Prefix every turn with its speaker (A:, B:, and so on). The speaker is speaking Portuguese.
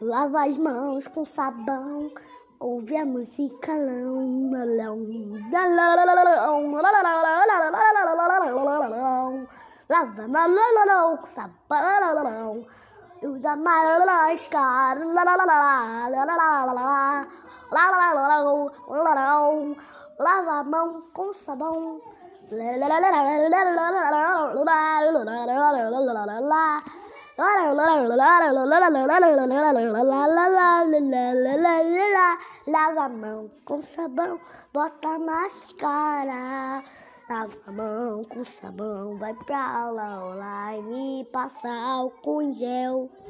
A: Lava as mãos com sabão. Ouve a música lão. Lava malão com sabão. Usa máscara. Lava a mão com sabão. Lava a mão com sabão, bota máscara. Lava a mão com sabão, vai pra aula online, passa álcool em gel.